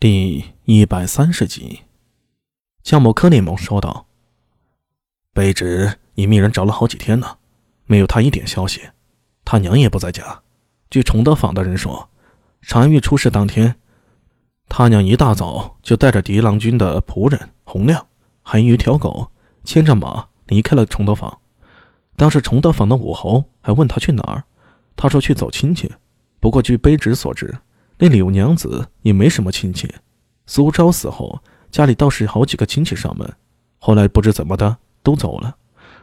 第一百三十集，江某柯内蒙说道：“卑职已命人找了好几天了，没有他一点消息。他娘也不在家。据崇德坊的人说，常玉出事当天，他娘一大早就带着狄郎君的仆人洪亮，还有一条狗，牵着马离开了崇德坊。当时崇德坊的武侯还问他去哪儿，他说去走亲戚。不过据卑职所知。”那柳娘子也没什么亲戚，苏昭死后，家里倒是好几个亲戚上门，后来不知怎么的都走了，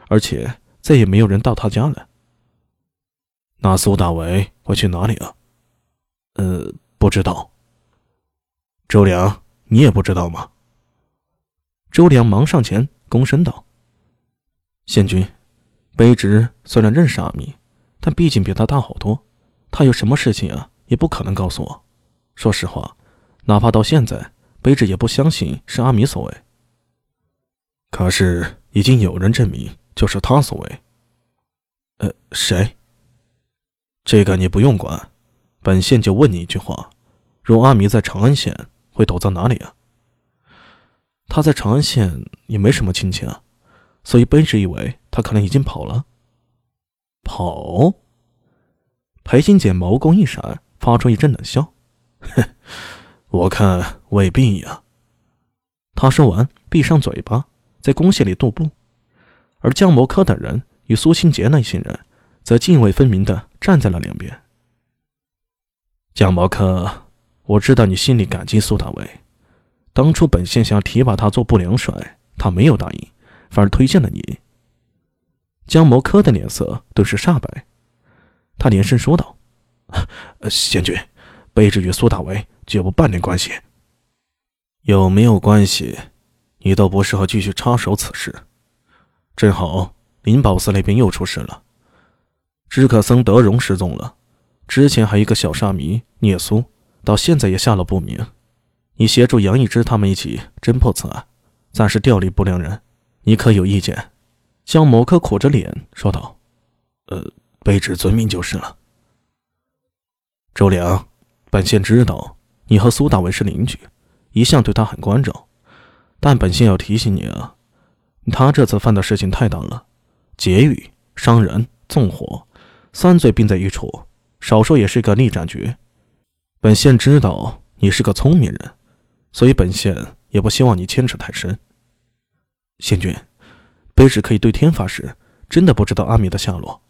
而且再也没有人到他家了。那苏大为会去哪里啊？呃，不知道。周良，你也不知道吗？周良忙上前躬身道：“县君，卑职虽然认识阿弥，但毕竟比他大好多，他有什么事情啊，也不可能告诉我。”说实话，哪怕到现在，卑职也不相信是阿米所为。可是已经有人证明就是他所为。呃，谁？这个你不用管，本县就问你一句话：若阿米在长安县，会躲在哪里啊？他在长安县也没什么亲戚啊，所以卑职以为他可能已经跑了。跑？裴新简眸光一闪，发出一阵冷笑。哼，我看未必呀。他说完，闭上嘴巴，在宫隙里踱步。而江谋科等人与苏清杰那些人，则泾渭分明的站在了两边。江谋科，我知道你心里感激苏大伟。当初本县想提拔他做不良帅，他没有答应，反而推荐了你。江谋科的脸色顿时煞白，他连声说道：“贤君。”卑职与苏大为绝无半点关系。有没有关系，你都不适合继续插手此事。正好灵宝寺那边又出事了，知客僧德荣失踪了，之前还有一个小沙弥聂苏，到现在也下落不明。你协助杨一之他们一起侦破此案，暂时调离不良人，你可有意见？江某科苦着脸说道：“呃，卑职遵命就是了。”周良。本县知道你和苏大伟是邻居，一向对他很关照，但本县要提醒你啊，他这次犯的事情太大了，劫狱、伤人、纵火，三罪并在一处，少说也是个逆斩决。本县知道你是个聪明人，所以本县也不希望你牵扯太深。县君，卑职可以对天发誓，真的不知道阿米的下落。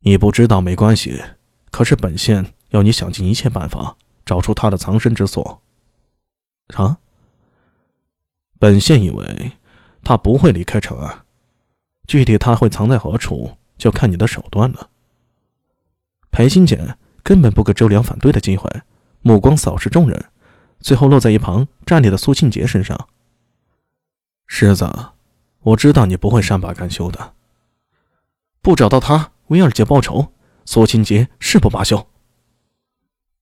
你不知道没关系，可是本县。要你想尽一切办法找出他的藏身之所。啊！本县以为他不会离开长安，具体他会藏在何处，就看你的手段了。裴新简根本不给周良反对的机会，目光扫视众人，最后落在一旁站立的苏庆杰身上。狮子，我知道你不会善罢甘休的，不找到他为二姐报仇，苏庆杰誓不罢休。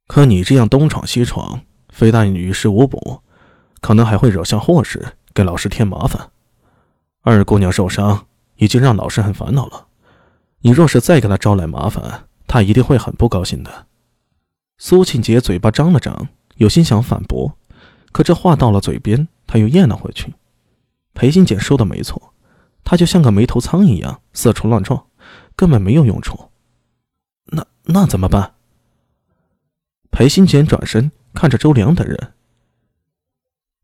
可你这样东闯西闯，非但于事无补，可能还会惹下祸事，给老师添麻烦。二姑娘受伤，已经让老师很烦恼了。你若是再给她招来麻烦，她一定会很不高兴的。苏庆杰嘴巴张了张，有心想反驳，可这话到了嘴边，他又咽了回去。裴新简说的没错，他就像个没头苍蝇一样四处乱撞，根本没有用处。那那怎么办？裴新简转身看着周良等人。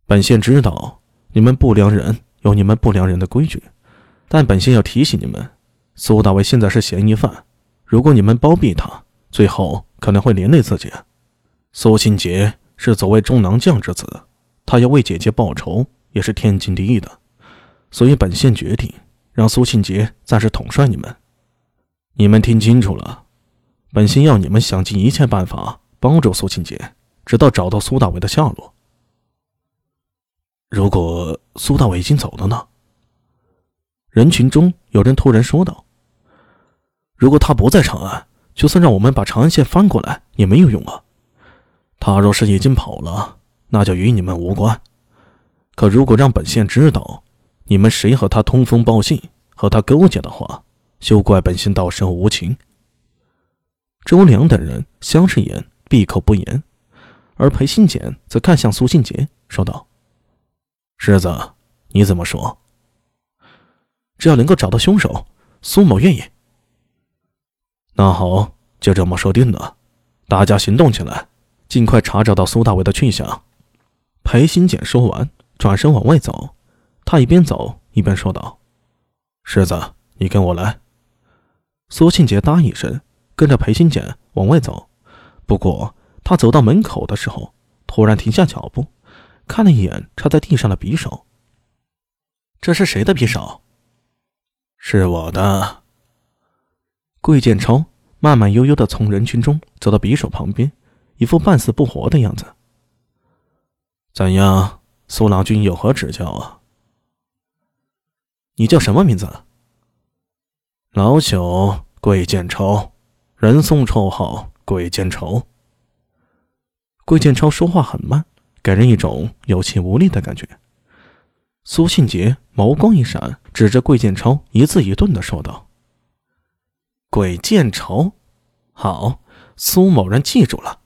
本县知道你们不良人有你们不良人的规矩，但本县要提醒你们，苏大伟现在是嫌疑犯，如果你们包庇他，最后可能会连累自己。苏清杰是左卫中郎将之子，他要为姐姐报仇也是天经地义的，所以本县决定让苏庆杰暂时统帅你们。你们听清楚了，本县要你们想尽一切办法。帮助苏庆杰，直到找到苏大伟的下落。如果苏大伟已经走了呢？人群中有人突然说道：“如果他不在长安，就算让我们把长安县翻过来也没有用啊。他若是已经跑了，那就与你们无关。可如果让本县知道你们谁和他通风报信，和他勾结的话，休怪本县到时候无情。”周良等人相视一眼。闭口不言，而裴新简则看向苏信杰，说道：“世子，你怎么说？只要能够找到凶手，苏某愿意。”那好，就这么说定了。大家行动起来，尽快查找到苏大伟的去向。裴新简说完，转身往外走。他一边走一边说道：“世子，你跟我来。”苏庆杰答应一声，跟着裴新简往外走。不过，他走到门口的时候，突然停下脚步，看了一眼插在地上的匕首。这是谁的匕首？是我的。桂建超慢慢悠悠的从人群中走到匕首旁边，一副半死不活的样子。怎样，苏郎君有何指教啊？你叫什么名字？老朽桂建超，人送绰号鬼见愁。桂建超说话很慢，给人一种有气无力的感觉。苏信杰眸光一闪，指着桂建超，一字一顿的说道：“鬼见愁，好，苏某人记住了。”